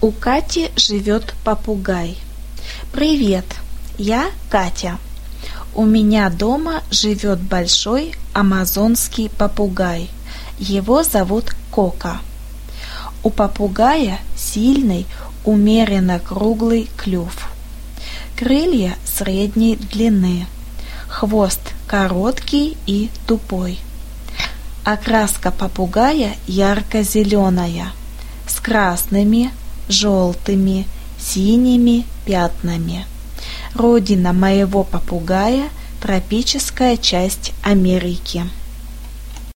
У Кати живет попугай. Привет, я Катя. У меня дома живет большой амазонский попугай. Его зовут Кока. У попугая сильный, умеренно круглый клюв. Крылья средней длины. Хвост короткий и тупой. Окраска попугая ярко-зеленая, с красными, желтыми, синими пятнами. Родина моего попугая – тропическая часть Америки.